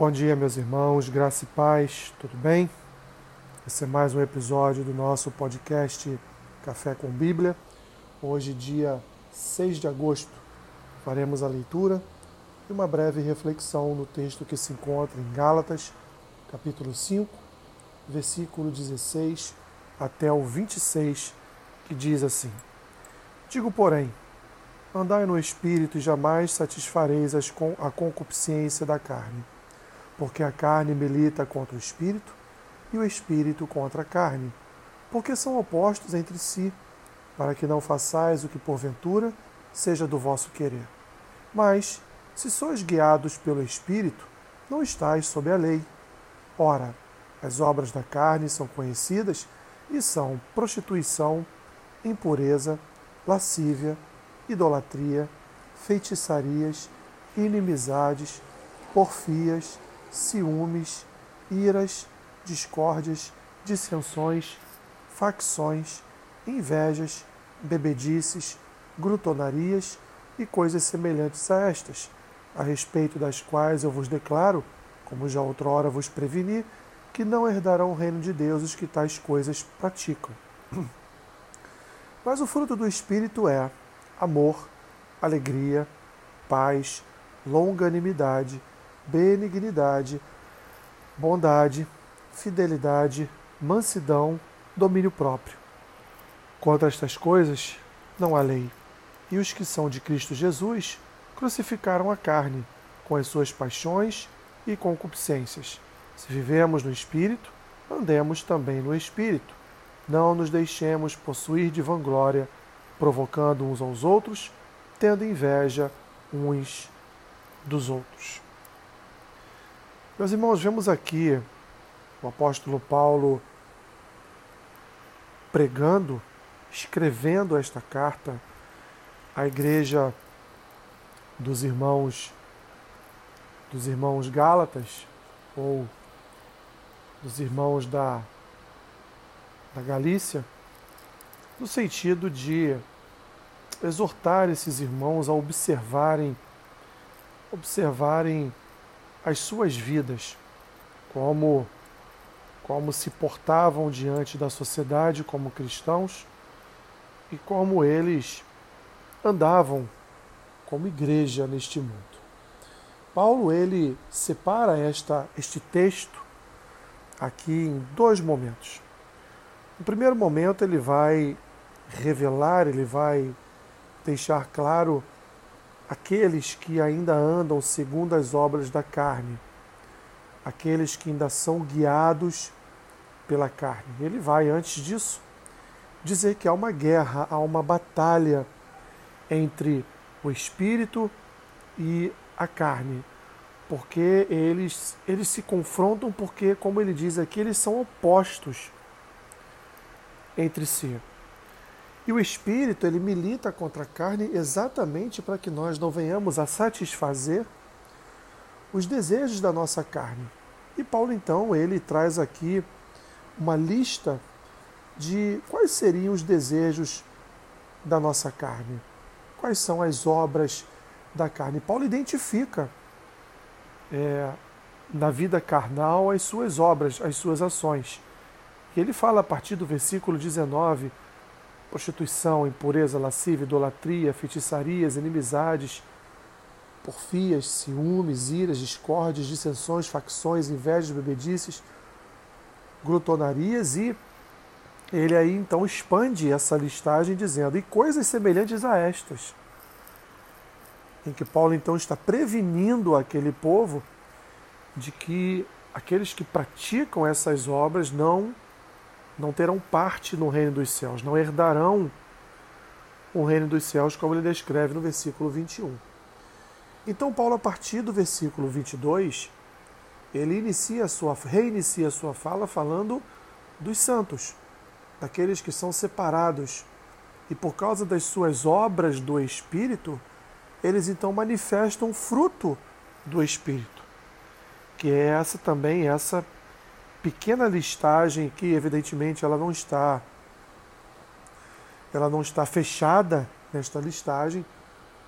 Bom dia, meus irmãos, graça e paz, tudo bem? Esse é mais um episódio do nosso podcast Café com Bíblia. Hoje, dia 6 de agosto, faremos a leitura e uma breve reflexão no texto que se encontra em Gálatas, capítulo 5, versículo 16 até o 26, que diz assim: Digo, porém, andai no espírito e jamais satisfareis a concupiscência da carne porque a carne milita contra o espírito e o espírito contra a carne, porque são opostos entre si, para que não façais o que porventura seja do vosso querer. Mas, se sois guiados pelo espírito, não estáis sob a lei. Ora, as obras da carne são conhecidas e são prostituição, impureza, lascívia, idolatria, feitiçarias, inimizades, porfias, ciúmes, iras, discórdias, dissensões, facções, invejas, bebedices, grutonarias e coisas semelhantes a estas, a respeito das quais eu vos declaro, como já outrora vos preveni, que não herdarão o reino de Deus os que tais coisas praticam. Mas o fruto do Espírito é amor, alegria, paz, longanimidade, benignidade, bondade, fidelidade, mansidão, domínio próprio. Contra estas coisas não há lei. E os que são de Cristo Jesus crucificaram a carne, com as suas paixões e concupiscências. Se vivemos no Espírito, andemos também no Espírito. Não nos deixemos possuir de vanglória, provocando uns aos outros, tendo inveja uns dos outros. Meus irmãos, vemos aqui o apóstolo Paulo pregando, escrevendo esta carta à igreja dos irmãos dos irmãos Gálatas ou dos irmãos da da Galícia, no sentido de exortar esses irmãos a observarem observarem as suas vidas, como, como se portavam diante da sociedade como cristãos e como eles andavam como igreja neste mundo. Paulo ele separa esta, este texto aqui em dois momentos. No primeiro momento ele vai revelar, ele vai deixar claro aqueles que ainda andam segundo as obras da carne, aqueles que ainda são guiados pela carne. Ele vai, antes disso, dizer que há uma guerra, há uma batalha entre o espírito e a carne, porque eles, eles se confrontam, porque, como ele diz aqui, eles são opostos entre si. E o espírito, ele milita contra a carne exatamente para que nós não venhamos a satisfazer os desejos da nossa carne. E Paulo, então, ele traz aqui uma lista de quais seriam os desejos da nossa carne, quais são as obras da carne. Paulo identifica é, na vida carnal as suas obras, as suas ações. E ele fala a partir do versículo 19 prostituição, impureza, lascívia, idolatria, feitiçarias, inimizades, porfias, ciúmes, iras, discórdias, dissensões, facções, invejas, bebedices, glutonarias e ele aí então expande essa listagem dizendo e coisas semelhantes a estas, em que Paulo então está prevenindo aquele povo de que aqueles que praticam essas obras não não terão parte no reino dos céus, não herdarão o reino dos céus, como ele descreve no versículo 21. Então, Paulo, a partir do versículo 22, ele inicia sua, reinicia a sua fala falando dos santos, daqueles que são separados. E por causa das suas obras do Espírito, eles então manifestam o fruto do Espírito, que é essa também, essa pequena listagem que evidentemente ela não está ela não está fechada nesta listagem,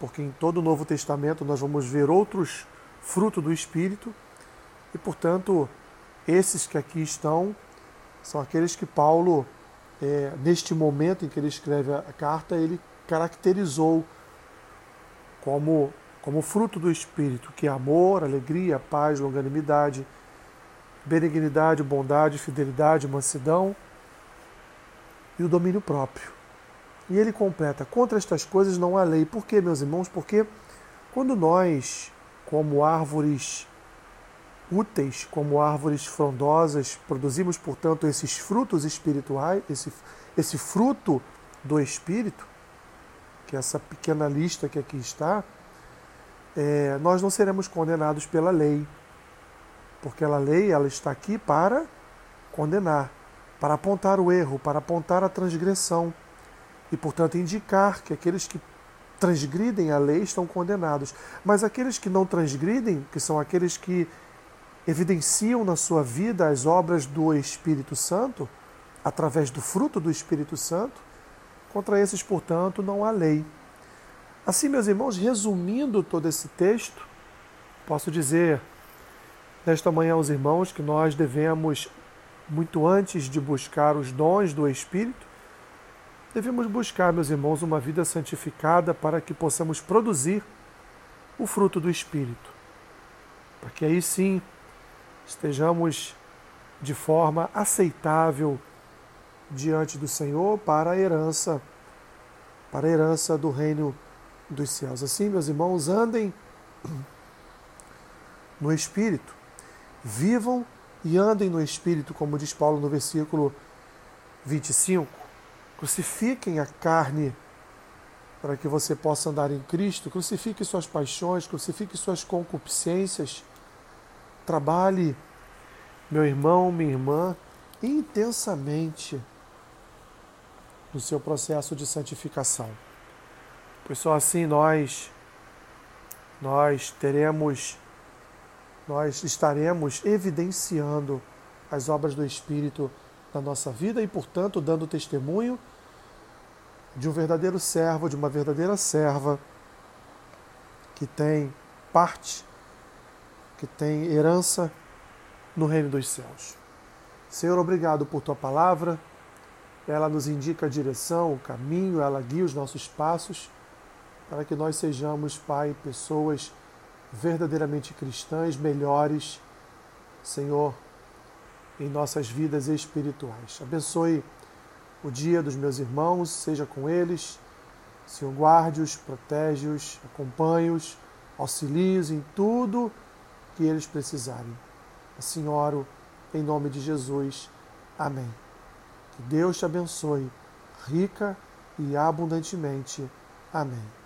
porque em todo o Novo Testamento nós vamos ver outros frutos do Espírito, E, portanto, esses que aqui estão são aqueles que Paulo, é, neste momento em que ele escreve a carta, ele caracterizou como, como fruto do Espírito, que é amor, alegria, paz, longanimidade, benignidade, bondade, fidelidade, mansidão e o domínio próprio. E ele completa: contra estas coisas não há lei. Por quê, meus irmãos? Porque quando nós, como árvores úteis, como árvores frondosas, produzimos, portanto, esses frutos espirituais, esse, esse fruto do Espírito, que é essa pequena lista que aqui está, é, nós não seremos condenados pela lei, porque a lei ela está aqui para condenar, para apontar o erro, para apontar a transgressão e, portanto, indicar que aqueles que transgridem a lei estão condenados. Mas aqueles que não transgridem, que são aqueles que evidenciam na sua vida as obras do Espírito Santo, através do fruto do Espírito Santo, contra esses, portanto, não há lei. Assim, meus irmãos, resumindo todo esse texto, posso dizer nesta manhã aos irmãos que nós devemos, muito antes de buscar os dons do Espírito, devemos buscar, meus irmãos, uma vida santificada para que possamos produzir o fruto do Espírito. Para que aí sim estejamos de forma aceitável diante do Senhor para a herança, para a herança do reino dos céus. Assim, meus irmãos, andem no Espírito, vivam e andem no Espírito, como diz Paulo no versículo 25. Crucifiquem a carne para que você possa andar em Cristo, crucifique suas paixões, crucifique suas concupiscências Trabalhe, meu irmão, minha irmã, intensamente no seu processo de santificação. Pois só assim nós nós teremos nós estaremos evidenciando as obras do Espírito na nossa vida e, portanto, dando testemunho de um verdadeiro servo, de uma verdadeira serva que tem parte que tem herança no reino dos céus. Senhor, obrigado por tua palavra. Ela nos indica a direção, o caminho, ela guia os nossos passos para que nós sejamos, Pai, pessoas verdadeiramente cristãs, melhores, Senhor, em nossas vidas espirituais. Abençoe o dia dos meus irmãos, seja com eles. Senhor, guarde-os, protege-os, acompanhe-os, auxilie-os em tudo que eles precisarem. Assim oro em nome de Jesus. Amém. Que Deus te abençoe rica e abundantemente. Amém.